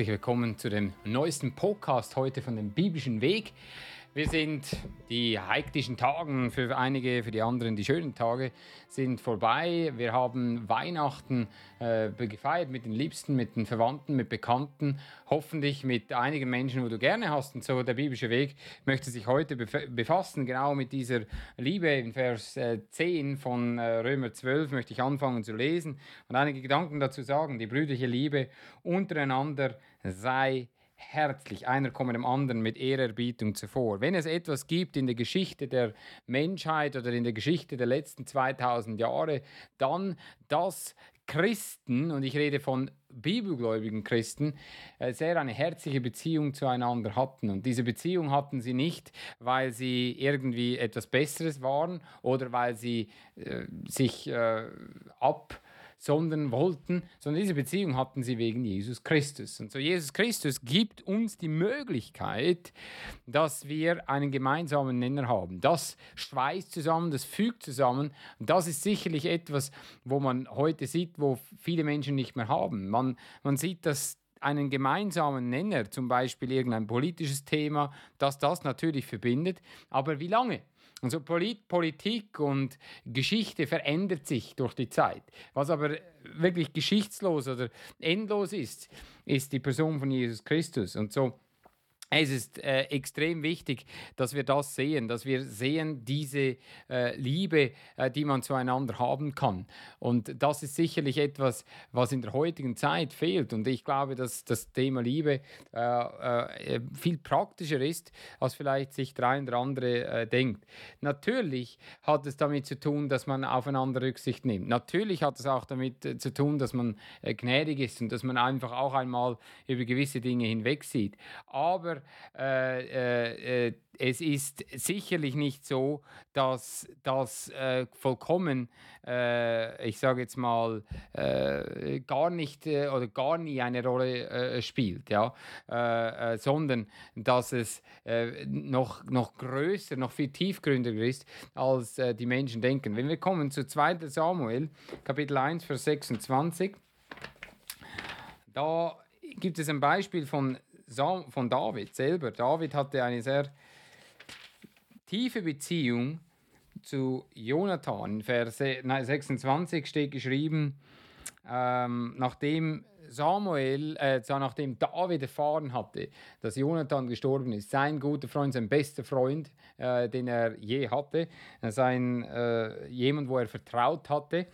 Herzlich willkommen zu dem neuesten Podcast heute von dem biblischen Weg. Wir sind die hektischen Tage für einige, für die anderen die schönen Tage sind vorbei. Wir haben Weihnachten äh, gefeiert mit den Liebsten, mit den Verwandten, mit Bekannten, hoffentlich mit einigen Menschen, wo du gerne hast. Und so der biblische Weg möchte sich heute befassen, genau mit dieser Liebe. In Vers äh, 10 von äh, Römer 12 möchte ich anfangen zu lesen und einige Gedanken dazu sagen. Die brüderliche Liebe untereinander sei herzlich. Einer komme dem anderen mit Ehrerbietung zuvor. Wenn es etwas gibt in der Geschichte der Menschheit oder in der Geschichte der letzten 2000 Jahre, dann dass Christen, und ich rede von bibelgläubigen Christen, äh, sehr eine herzliche Beziehung zueinander hatten. Und diese Beziehung hatten sie nicht, weil sie irgendwie etwas Besseres waren oder weil sie äh, sich äh, ab sondern wollten, sondern diese Beziehung hatten sie wegen Jesus Christus. Und so Jesus Christus gibt uns die Möglichkeit, dass wir einen gemeinsamen Nenner haben. Das schweißt zusammen, das fügt zusammen. Und das ist sicherlich etwas, wo man heute sieht, wo viele Menschen nicht mehr haben. Man, man sieht, dass einen gemeinsamen Nenner, zum Beispiel irgendein politisches Thema, dass das natürlich verbindet. Aber wie lange? Also Polit Politik und Geschichte verändert sich durch die Zeit. Was aber wirklich geschichtslos oder endlos ist, ist die Person von Jesus Christus. Und so es ist äh, extrem wichtig, dass wir das sehen, dass wir sehen diese äh, Liebe, äh, die man zueinander haben kann. Und das ist sicherlich etwas, was in der heutigen Zeit fehlt. Und ich glaube, dass das Thema Liebe äh, äh, viel praktischer ist, als vielleicht sich der eine oder andere äh, denkt. Natürlich hat es damit zu tun, dass man aufeinander Rücksicht nimmt. Natürlich hat es auch damit zu tun, dass man gnädig ist und dass man einfach auch einmal über gewisse Dinge hinwegsieht. Aber äh, äh, äh, es ist sicherlich nicht so, dass das äh, vollkommen, äh, ich sage jetzt mal, äh, gar nicht oder gar nie eine Rolle spielt, ja? sondern dass es noch, noch größer, noch viel tiefgründiger ist, als die Menschen denken. Wenn wir kommen zu 2. Samuel, Kapitel 1, Vers 26, da gibt es ein Beispiel von von David selber. David hatte eine sehr tiefe Beziehung zu Jonathan. In Vers 26 steht geschrieben, ähm, nachdem Samuel, äh, nachdem David erfahren hatte, dass Jonathan gestorben ist, sein guter Freund, sein bester Freund, äh, den er je hatte, äh, sein, äh, jemand, wo er vertraut hatte,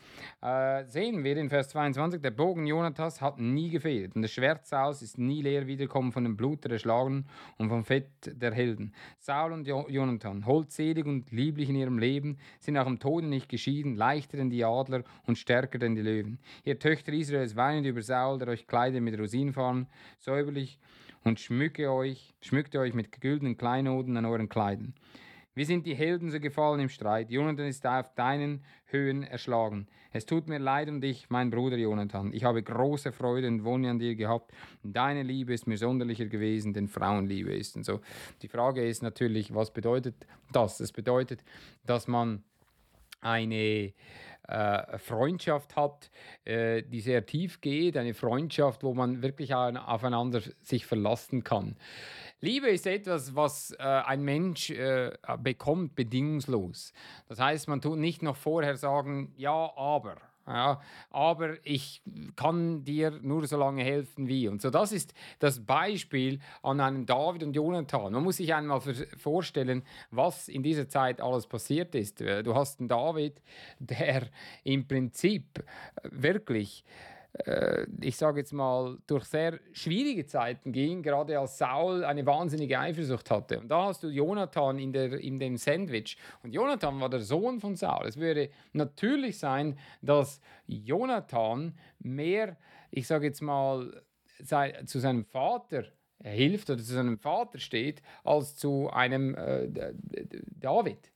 äh, sehen wir in Vers 22, der Bogen Jonathas hat nie gefehlt und das Schwert Sauls ist nie leer wiederkommen von dem Blut der Erschlagenen und vom Fett der Helden. Saul und jo Jonathan, holdselig und lieblich in ihrem Leben, sind nach dem Tode nicht geschieden, leichter denn die Adler und stärker denn die Löwen. Ihr Töchter Israels weinen über Saul, der euch kleidet mit Rosinenfarben, säuberlich und schmücke euch, schmückte euch mit güldenen Kleinoden an euren Kleidern. Wir sind die Helden so gefallen im Streit. Jonathan ist auf deinen Höhen erschlagen. Es tut mir leid um dich, mein Bruder Jonathan. Ich habe große Freude und Wohne an dir gehabt. Deine Liebe ist mir sonderlicher gewesen, denn Frauenliebe ist. Und so. Die Frage ist natürlich, was bedeutet das? Es bedeutet, dass man eine äh, Freundschaft hat, äh, die sehr tief geht, eine Freundschaft, wo man wirklich aufeinander sich verlassen kann. Liebe ist etwas, was äh, ein Mensch bekommt, bedingungslos. Das heißt, man tut nicht noch vorher sagen, ja, aber. Ja, aber ich kann dir nur so lange helfen wie. Und so, das ist das Beispiel an einem David und Jonathan. Man muss sich einmal vorstellen, was in dieser Zeit alles passiert ist. Äh, du hast einen David, der im Prinzip wirklich äh, ich sage jetzt mal, durch sehr schwierige Zeiten ging, gerade als Saul eine wahnsinnige Eifersucht hatte. Und da hast du Jonathan in, der, in dem Sandwich. Und Jonathan war der Sohn von Saul. Es würde natürlich sein, dass Jonathan mehr, ich sage jetzt mal, zu seinem Vater hilft oder zu seinem Vater steht, als zu einem äh, David.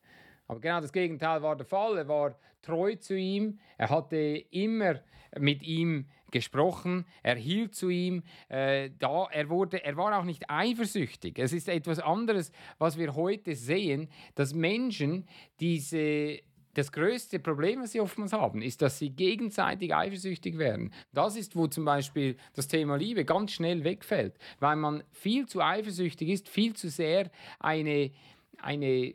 Aber genau das Gegenteil war der Fall. Er war treu zu ihm. Er hatte immer mit ihm gesprochen, er hielt zu ihm, äh, da, er, wurde, er war auch nicht eifersüchtig. Es ist etwas anderes, was wir heute sehen, dass Menschen diese das größte Problem, was sie oftmals haben, ist, dass sie gegenseitig eifersüchtig werden. Das ist, wo zum Beispiel das Thema Liebe ganz schnell wegfällt, weil man viel zu eifersüchtig ist, viel zu sehr eine, eine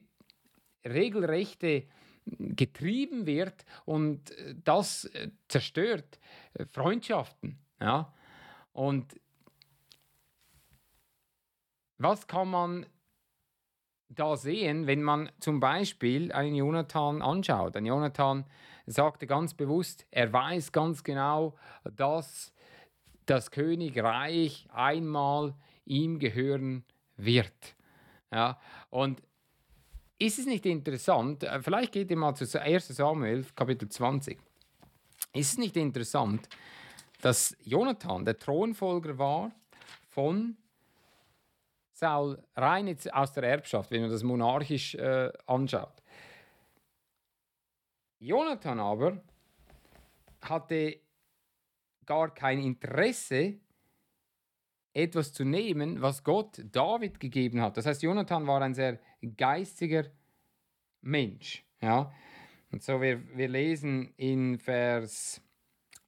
regelrechte getrieben wird und äh, das äh, zerstört äh, Freundschaften. Ja? Und was kann man da sehen, wenn man zum Beispiel einen Jonathan anschaut? Ein Jonathan sagte ganz bewusst, er weiß ganz genau, dass das Königreich einmal ihm gehören wird. Ja, und ist es nicht interessant, äh, vielleicht geht ihr mal zu 1 Samuel, Kapitel 20. Ist es nicht interessant, dass Jonathan der Thronfolger war von Saul rein aus der Erbschaft, wenn man das monarchisch äh, anschaut. Jonathan aber hatte gar kein Interesse, etwas zu nehmen, was Gott David gegeben hat. Das heißt, Jonathan war ein sehr geistiger Mensch. Ja? Und so, wir, wir lesen in Vers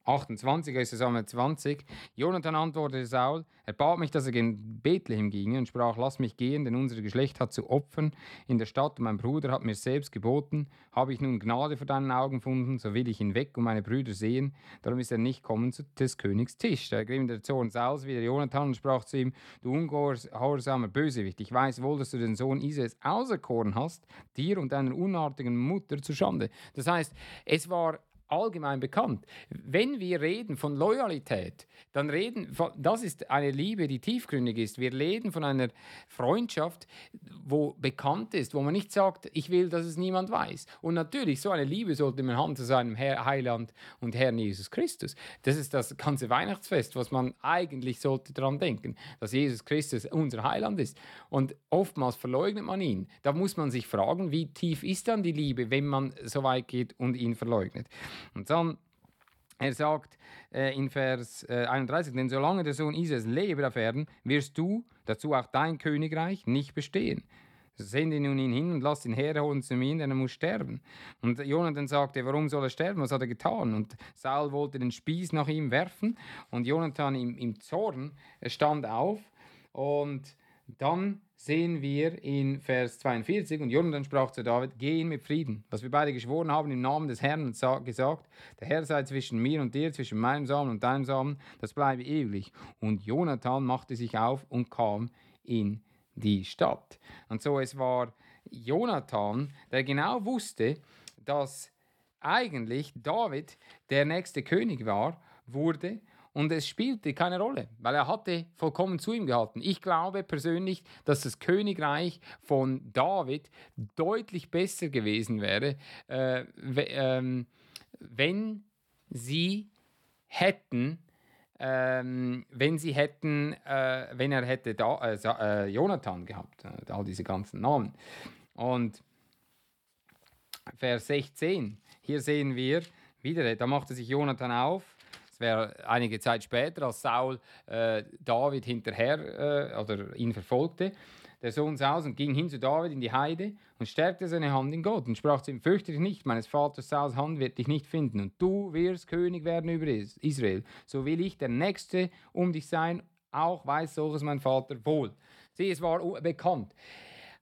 28, ist Samuel 20. Jonathan antwortete Saul, er bat mich, dass er in Bethlehem ginge und sprach, lass mich gehen, denn unser Geschlecht hat zu opfern in der Stadt und mein Bruder hat mir selbst geboten. Habe ich nun Gnade vor deinen Augen gefunden, so will ich ihn weg und meine Brüder sehen. Darum ist er nicht kommen zu des Königs Tisch. Da ergriff der Zorn Sauls wieder Jonathan und sprach zu ihm, du ungehorsamer Bösewicht, ich weiß wohl, dass du den Sohn Israels auserkoren hast, dir und deiner unartigen Mutter zu Schande. Das heißt, es war allgemein bekannt. Wenn wir reden von Loyalität, dann reden, das ist eine Liebe, die tiefgründig ist. Wir reden von einer Freundschaft, wo bekannt ist, wo man nicht sagt, ich will, dass es niemand weiß. Und natürlich, so eine Liebe sollte man haben zu seinem Herr, Heiland und Herrn Jesus Christus. Das ist das ganze Weihnachtsfest, was man eigentlich sollte daran denken, dass Jesus Christus unser Heiland ist. Und oftmals verleugnet man ihn. Da muss man sich fragen, wie tief ist dann die Liebe, wenn man so weit geht und ihn verleugnet. Und dann, er sagt äh, in Vers äh, 31, denn solange der Sohn Israels lebe auf Erden, wirst du, dazu auch dein Königreich, nicht bestehen. Sende nun ihn hin und lass ihn herholen zu mir, denn er muss sterben. Und Jonathan sagte, warum soll er sterben? Was hat er getan? Und Saul wollte den Spieß nach ihm werfen und Jonathan im, im Zorn stand auf und dann sehen wir in Vers 42, und Jonathan sprach zu David, geh ihn mit Frieden, was wir beide geschworen haben im Namen des Herrn und gesagt, der Herr sei zwischen mir und dir, zwischen meinem Samen und deinem Samen, das bleibe ewig. Und Jonathan machte sich auf und kam in die Stadt. Und so es war Jonathan, der genau wusste, dass eigentlich David der nächste König war, wurde und es spielte keine Rolle, weil er hatte vollkommen zu ihm gehalten. Ich glaube persönlich, dass das Königreich von David deutlich besser gewesen wäre, äh, ähm, wenn sie hätten, ähm, wenn sie hätten, äh, wenn er hätte da, äh, äh Jonathan gehabt, äh, all diese ganzen Namen. Und Vers 16, hier sehen wir wieder, da machte sich Jonathan auf es wäre einige Zeit später, als Saul äh, David hinterher äh, oder ihn verfolgte, der Sohn Sauls und ging hin zu David in die Heide und stärkte seine Hand in Gott und sprach zu ihm, fürchte dich nicht, meines Vaters Sauls Hand wird dich nicht finden und du wirst König werden über Israel. So will ich der Nächste um dich sein, auch weiß solches mein Vater wohl. Sieh, es war bekannt.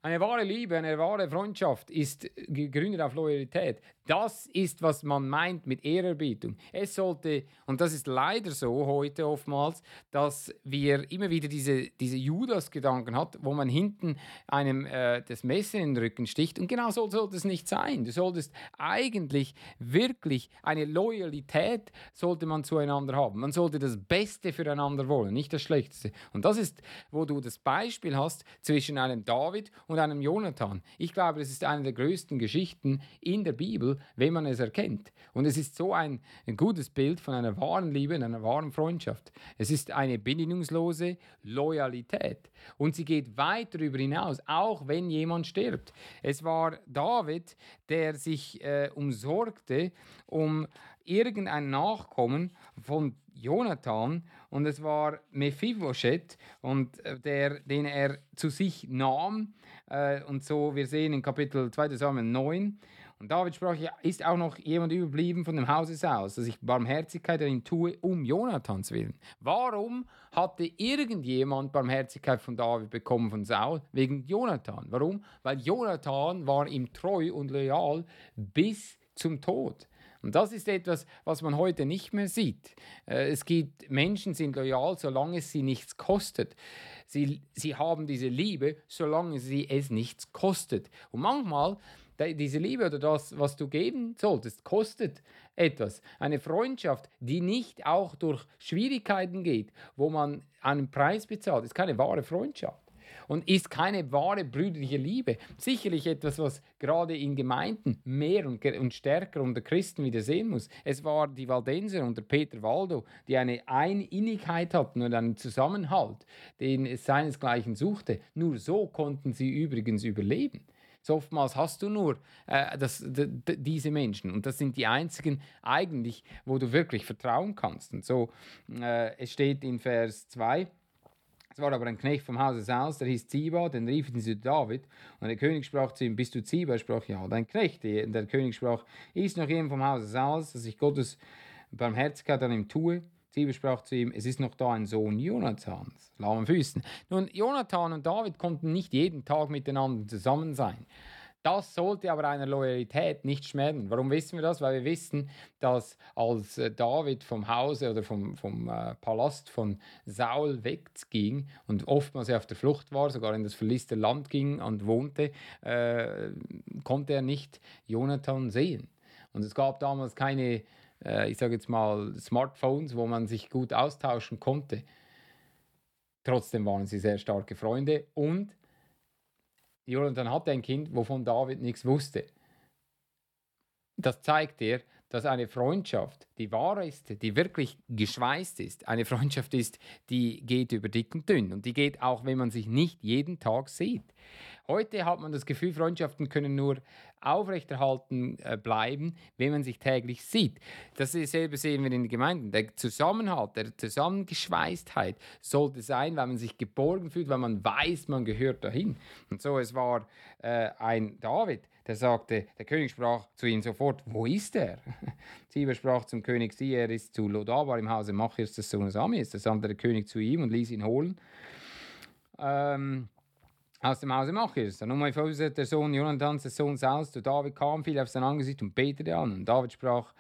Eine wahre Liebe, eine wahre Freundschaft ist gegründet auf Loyalität. Das ist, was man meint mit Ehrerbietung. Es sollte, und das ist leider so heute oftmals, dass wir immer wieder diese, diese Judas-Gedanken hat, wo man hinten einem äh, das Messer in den Rücken sticht. Und genau so sollte es nicht sein. Du solltest eigentlich wirklich eine Loyalität sollte man zueinander haben. Man sollte das Beste füreinander wollen, nicht das Schlechteste. Und das ist, wo du das Beispiel hast zwischen einem David und einem Jonathan. Ich glaube, das ist eine der größten Geschichten in der Bibel, wenn man es erkennt. Und es ist so ein, ein gutes Bild von einer wahren Liebe einer wahren Freundschaft. Es ist eine bedingungslose Loyalität. Und sie geht weit darüber hinaus, auch wenn jemand stirbt. Es war David, der sich äh, umsorgte um irgendein Nachkommen von Jonathan und es war Mephibosheth und äh, der, den er zu sich nahm äh, und so wir sehen in Kapitel 2 Samuel 9 und David sprach, ist auch noch jemand überblieben von dem Hause Saus, dass ich Barmherzigkeit an ihm tue, um Jonathans willen. Warum hatte irgendjemand Barmherzigkeit von David bekommen von Saul? Wegen Jonathan. Warum? Weil Jonathan war ihm treu und loyal bis zum Tod. Und das ist etwas, was man heute nicht mehr sieht. Äh, es gibt Menschen, sind loyal, solange es sie nichts kostet. Sie, sie haben diese Liebe, solange sie es nichts kostet. Und manchmal, diese Liebe oder das, was du geben solltest, kostet etwas. Eine Freundschaft, die nicht auch durch Schwierigkeiten geht, wo man einen Preis bezahlt, ist keine wahre Freundschaft und ist keine wahre brüderliche Liebe. Sicherlich etwas, was gerade in Gemeinden mehr und, und stärker unter Christen wieder sehen muss. Es war die Waldenser unter Peter Waldo, die eine Eininnigkeit hatten und einen Zusammenhalt, den es seinesgleichen suchte. Nur so konnten sie übrigens überleben. So oftmals hast du nur äh, das, diese Menschen und das sind die einzigen eigentlich, wo du wirklich vertrauen kannst. Und so, äh, es steht in Vers 2, es war aber ein Knecht vom Hause Saus, der hieß Ziba, den riefen sie David. Und der König sprach zu ihm, bist du Ziba? Er sprach, ja, dein Knecht. Und der König sprach, ist noch jemand vom Hause Saus, dass ich Gottes Barmherzigkeit an ihm tue? Ziba sprach zu ihm, es ist noch da ein Sohn Jonathans, lahmen Füßen. Nun, Jonathan und David konnten nicht jeden Tag miteinander zusammen sein. Das sollte aber einer Loyalität nicht schmälern. Warum wissen wir das? Weil wir wissen, dass als äh, David vom Hause oder vom, vom äh, Palast von Saul wegging und oftmals auf der Flucht war, sogar in das verliste Land ging und wohnte, äh, konnte er nicht Jonathan sehen. Und es gab damals keine, äh, ich sage jetzt mal, Smartphones, wo man sich gut austauschen konnte. Trotzdem waren sie sehr starke Freunde und Jonathan hatte ein Kind, wovon David nichts wusste. Das zeigt dir, dass eine Freundschaft, die wahr ist, die wirklich geschweißt ist, eine Freundschaft ist, die geht über dick und dünn und die geht auch, wenn man sich nicht jeden Tag sieht. Heute hat man das Gefühl, Freundschaften können nur aufrechterhalten äh, bleiben, wenn man sich täglich sieht. Dasselbe sehen wir in den Gemeinden. Der Zusammenhalt, der Zusammengeschweißtheit sollte sein, weil man sich geborgen fühlt, weil man weiß, man gehört dahin. Und so, es war äh, ein David, der sagte, der König sprach zu ihm sofort, wo ist er? Ziba sprach zum König, siehe, er ist zu Lodabar im Hause Machirs des Sohnes Amis. Da sandte der König zu ihm und ließ ihn holen. Ähm, aus dem Hause Machirs. Dann um Mephibosheth, der Sohn Jonathans, der Sohn Saus, zu David kam, fiel auf sein Angesicht und betete an. Und David sprach,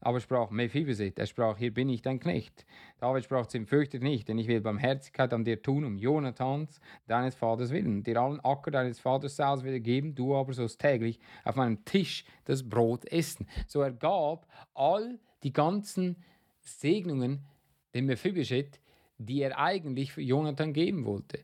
aber sprach Mephibosheth, er sprach, hier bin ich dein Knecht. David sprach zu ihm, fürchte nicht, denn ich will Barmherzigkeit an dir tun, um Jonathans, deines Vaters willen, dir allen Acker deines Vaters Saus wieder geben, du aber sollst täglich auf meinem Tisch das Brot essen. So er gab all die ganzen Segnungen dem Mephibosheth, die er eigentlich für Jonathan geben wollte.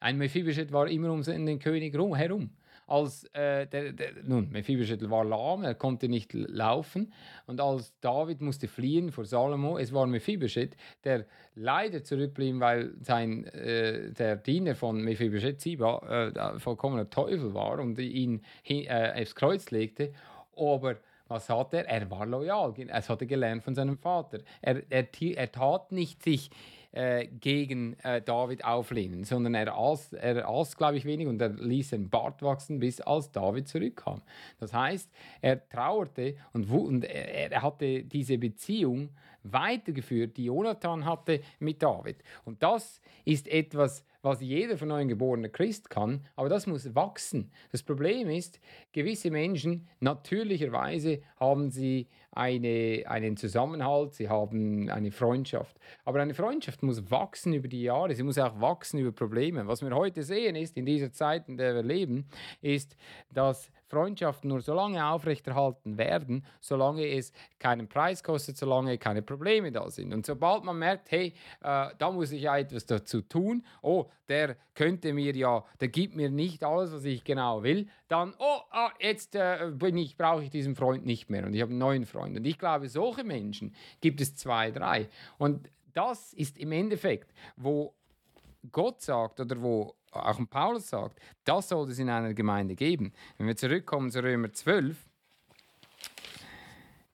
Ein Mephibosheth war immer um den König herum als äh, der, der, nun, Mephibosheth war lahm, er konnte nicht laufen und als David musste fliehen vor Salomo, es war Mephibosheth, der leider zurückblieb, weil sein, äh, der Diener von Mephibosheth, Ziba, äh, vollkommener Teufel war und ihn hin, äh, aufs Kreuz legte, aber was hat er? Er war loyal. Er hatte gelernt von seinem Vater. Er, er, er tat nicht sich äh, gegen äh, David auflehnen, sondern er aß, er aß glaube ich, wenig und er ließ den Bart wachsen, bis als David zurückkam. Das heißt, er trauerte und, und er, er hatte diese Beziehung weitergeführt, die Jonathan hatte mit David. Und das ist etwas, was jeder von euch geborener Christ kann, aber das muss wachsen. Das Problem ist, gewisse Menschen, natürlicherweise haben sie eine, einen Zusammenhalt, sie haben eine Freundschaft. Aber eine Freundschaft muss wachsen über die Jahre, sie muss auch wachsen über Probleme. Was wir heute sehen ist, in dieser Zeit, in der wir leben, ist, dass Freundschaften nur so lange aufrechterhalten werden, solange es keinen Preis kostet, solange keine Probleme da sind. Und sobald man merkt, hey, äh, da muss ich ja etwas dazu tun, oh, der könnte mir ja, der gibt mir nicht alles, was ich genau will, dann, oh, ah, jetzt äh, ich, brauche ich diesen Freund nicht mehr und ich habe einen neuen Freund. Und ich glaube, solche Menschen gibt es zwei, drei. Und das ist im Endeffekt, wo Gott sagt oder wo auch Paulus sagt, das soll es in einer Gemeinde geben. Wenn wir zurückkommen zu Römer 12,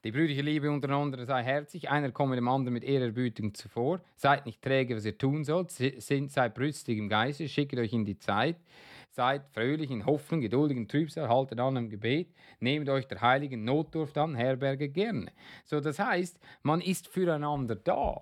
die brüderliche Liebe untereinander sei herzig, einer komme dem anderen mit Ehrerbietung zuvor. Seid nicht träge, was ihr tun sollt, sind, seid brüstig im Geiste, schickt euch in die Zeit. Seid fröhlich in Hoffnung, geduldig in Trübsal, haltet an im Gebet, nehmt euch der heiligen Notdurft an, herberge gerne. So, das heißt, man ist füreinander da.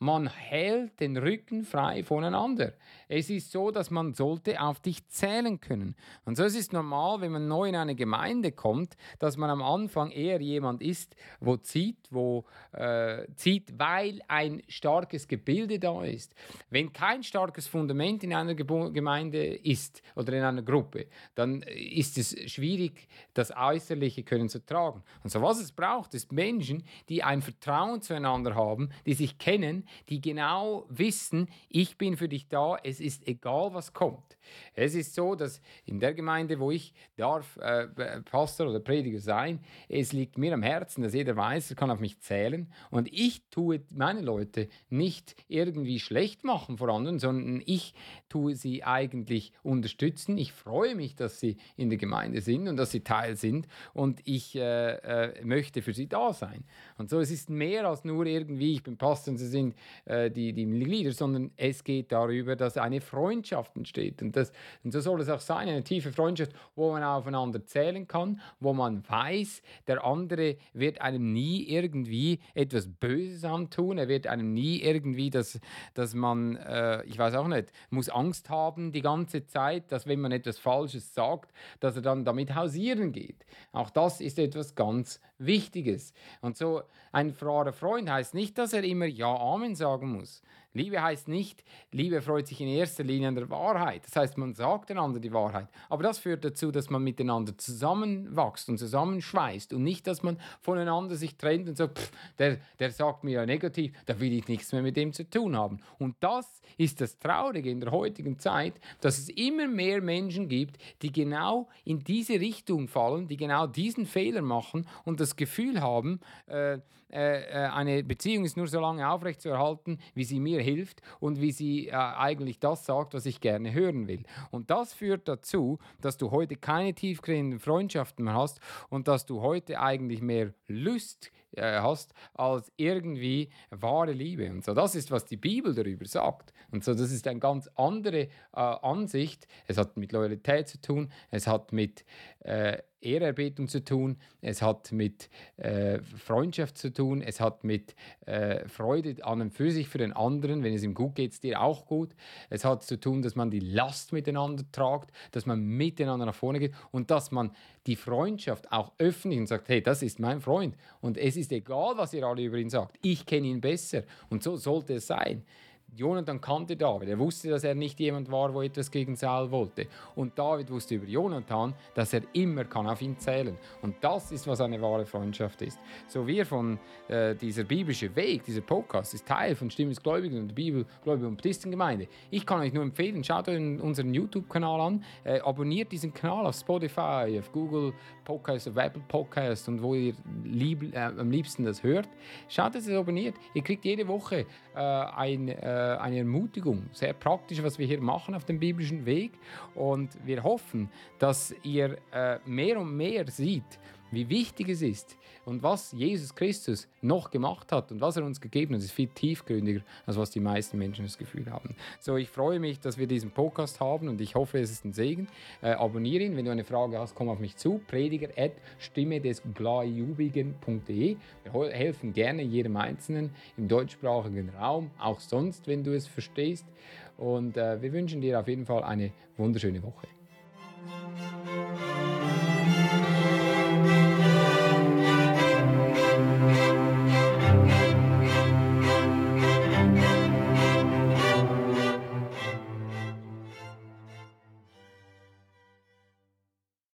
Man hält den Rücken frei voneinander. Es ist so, dass man sollte auf dich zählen können. Und so ist es normal, wenn man neu in eine Gemeinde kommt, dass man am Anfang eher jemand ist, wo zieht, wo äh, zieht, weil ein starkes Gebilde da ist. Wenn kein starkes Fundament in einer Gemeinde ist oder in einer Gruppe, dann ist es schwierig, das Äußerliche können zu tragen. Und so was es braucht, ist Menschen, die ein Vertrauen zueinander haben, die sich kennen, die genau wissen, ich bin für dich da, es ist egal, was kommt. Es ist so, dass in der Gemeinde, wo ich darf äh, Pastor oder Prediger sein, es liegt mir am Herzen, dass jeder weiß, er kann auf mich zählen und ich tue meine Leute nicht irgendwie schlecht machen vor anderen, sondern ich tue sie eigentlich unterstützen. Ich freue mich, dass sie in der Gemeinde sind und dass sie Teil sind und ich äh, äh, möchte für sie da sein. Und so, es ist mehr als nur irgendwie, ich bin Pastor und sie sind äh, die, die Mitglieder, sondern es geht darüber, dass eine Freundschaft entsteht. Und, das, und so soll es auch sein, eine tiefe Freundschaft, wo man aufeinander zählen kann, wo man weiß, der andere wird einem nie irgendwie etwas Böses antun, er wird einem nie irgendwie, dass, dass man, äh, ich weiß auch nicht, muss Angst haben die ganze Zeit, dass wenn man etwas Falsches sagt, dass er dann damit hausieren geht. Auch das ist etwas ganz Wichtiges. Und so ein wahrer Freund heißt nicht, dass er immer Ja, Amen sagen muss. Liebe heißt nicht, Liebe freut sich in erster Linie an der Wahrheit. Das heißt, man sagt einander die Wahrheit. Aber das führt dazu, dass man miteinander zusammenwächst und zusammenschweißt und nicht, dass man voneinander sich trennt und sagt, pff, der, der sagt mir ja negativ, da will ich nichts mehr mit dem zu tun haben. Und das ist das Traurige in der heutigen Zeit, dass es immer mehr Menschen gibt, die genau in diese Richtung fallen, die genau diesen Fehler machen und das Gefühl haben, äh, äh, äh eine Beziehung ist nur so lange aufrechtzuerhalten, wie sie mir hilft und wie sie äh, eigentlich das sagt, was ich gerne hören will. Und das führt dazu, dass du heute keine tiefgehenden Freundschaften mehr hast und dass du heute eigentlich mehr Lust äh, hast als irgendwie wahre Liebe. Und so, das ist, was die Bibel darüber sagt. Und so, das ist eine ganz andere äh, Ansicht. Es hat mit Loyalität zu tun, es hat mit äh, Ehrerbietung zu tun, es hat mit äh, Freundschaft zu tun, es hat mit äh, Freude an und für sich für den anderen, wenn es ihm gut geht, es dir auch gut. Es hat zu tun, dass man die Last miteinander tragt, dass man miteinander nach vorne geht und dass man die Freundschaft auch öffentlich und sagt, hey, das ist mein Freund. Und es ist egal, was ihr alle über ihn sagt, ich kenne ihn besser. Und so sollte es sein. Jonathan kannte David. Er wusste, dass er nicht jemand war, wo etwas gegen Saul wollte. Und David wusste über Jonathan, dass er immer kann auf ihn zählen. Und das ist, was eine wahre Freundschaft ist. So wir von äh, dieser biblischen Weg, dieser Podcast, ist Teil von Stimmungsgläubigen und der Bibel, Gläubigen und Baptistengemeinde. Ich kann euch nur empfehlen, schaut euch unseren YouTube-Kanal an, äh, abonniert diesen Kanal auf Spotify, auf Google Podcast, auf Apple Podcast und wo ihr lieb, äh, am liebsten das hört. Schaut, dass ihr abonniert. Ihr kriegt jede Woche äh, ein äh, eine Ermutigung, sehr praktisch, was wir hier machen auf dem biblischen Weg. Und wir hoffen, dass ihr äh, mehr und mehr seht, wie wichtig es ist und was Jesus Christus noch gemacht hat und was er uns gegeben hat, ist viel tiefgründiger, als was die meisten Menschen das Gefühl haben. So, ich freue mich, dass wir diesen Podcast haben und ich hoffe, es ist ein Segen. Äh, abonniere ihn, wenn du eine Frage hast, komm auf mich zu. Prediger at stimme des Gläubigen.de. Wir helfen gerne jedem Einzelnen im deutschsprachigen Raum, auch sonst, wenn du es verstehst. Und äh, wir wünschen dir auf jeden Fall eine wunderschöne Woche.